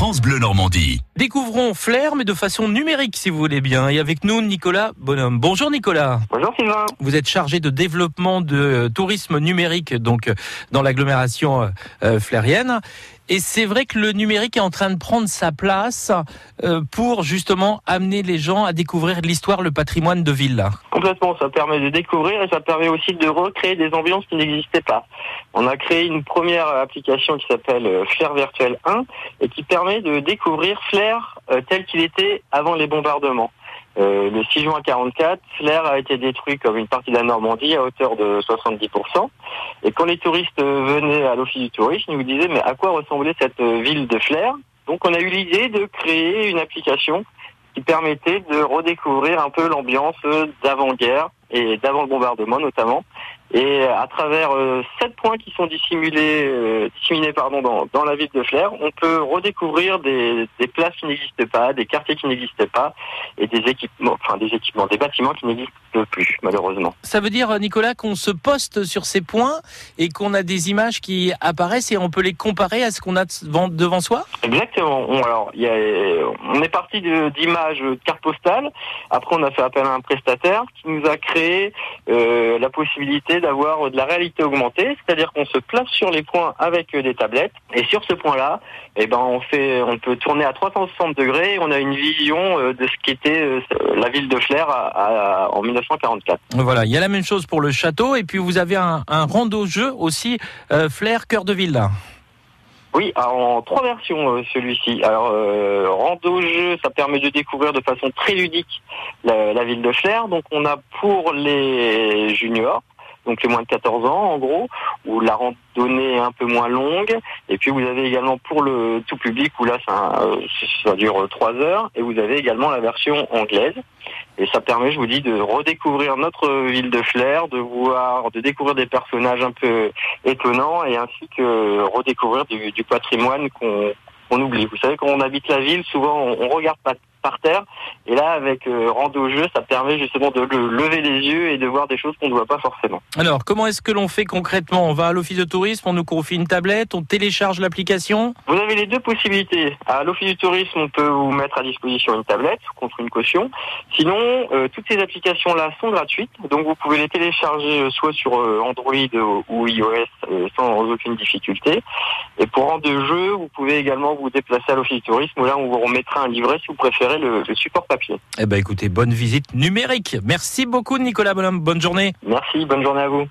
France Bleu Normandie. Découvrons Flair, mais de façon numérique, si vous voulez bien. Et avec nous, Nicolas Bonhomme. Bonjour Nicolas. Bonjour Sylvain. Vous êtes chargé de développement de tourisme numérique, donc dans l'agglomération euh, flairienne. Et c'est vrai que le numérique est en train de prendre sa place euh, pour justement amener les gens à découvrir l'histoire, le patrimoine de ville. Complètement, ça permet de découvrir et ça permet aussi de recréer des ambiances qui n'existaient pas. On a créé une première application qui s'appelle euh, Flair Virtuel 1 et qui permet de découvrir Flair euh, tel qu'il était avant les bombardements. Euh, le 6 juin 44, Flair a été détruit comme une partie de la Normandie à hauteur de 70%. Et quand les touristes venaient à l'office du tourisme, ils nous disaient mais à quoi ressemblait cette ville de Flair? Donc on a eu l'idée de créer une application qui permettait de redécouvrir un peu l'ambiance d'avant-guerre et d'avant le bombardement notamment. Et à travers euh, sept points qui sont dissimulés, euh, disséminés pardon, dans, dans, la ville de Flair, on peut redécouvrir des, des places qui n'existent pas, des quartiers qui n'existent pas, et des équipements, enfin des équipements, des bâtiments qui n'existent plus malheureusement. Ça veut dire Nicolas qu'on se poste sur ces points et qu'on a des images qui apparaissent et on peut les comparer à ce qu'on a devant, devant soi? Exactement. On, alors, y a, on est parti d'images de, cartes postales. Après, on a fait appel à un prestataire qui nous a créé euh, la possibilité d'avoir de la réalité augmentée, c'est-à-dire qu'on se place sur les points avec des tablettes et sur ce point-là, eh ben on fait, on peut tourner à 360 degrés. Et on a une vision euh, de ce qu'était euh, la ville de à, à, en 1944. Voilà, il y a la même chose pour le château et puis vous avez un, un rando-jeu aussi euh, Flair cœur de ville. Oui, en trois versions euh, celui-ci. Alors euh, rando jeu, ça permet de découvrir de façon très ludique la, la ville de Flair. Donc on a pour les juniors donc les moins de 14 ans en gros, où la randonnée est un peu moins longue. Et puis vous avez également pour le tout public, où là ça, ça dure 3 heures, et vous avez également la version anglaise. Et ça permet, je vous dis, de redécouvrir notre ville de Flair, de voir, de découvrir des personnages un peu étonnants, et ainsi que redécouvrir du, patrimoine qu'on on oublie. Vous savez, quand on habite la ville, souvent on, on regarde pas par terre. Et là, avec euh, Rando Jeu, ça permet justement de le, lever les yeux et de voir des choses qu'on ne voit pas forcément. Alors, comment est-ce que l'on fait concrètement? On va à l'office de tourisme, on nous confie une tablette, on télécharge l'application? Vous avez les deux possibilités. À l'office du tourisme, on peut vous mettre à disposition une tablette contre une caution. Sinon, euh, toutes ces applications-là sont gratuites, donc vous pouvez les télécharger euh, soit sur euh, Android ou iOS sans aucune difficulté. Et pour Rando Jeu, vous pouvez également vous déplacer à l'office du tourisme, où là, on vous remettra un livret si vous préférez le, le, support papier. Eh ben écoutez, bonne visite numérique. Merci beaucoup Nicolas Bonhomme, bonne journée. Merci, bonne journée à vous.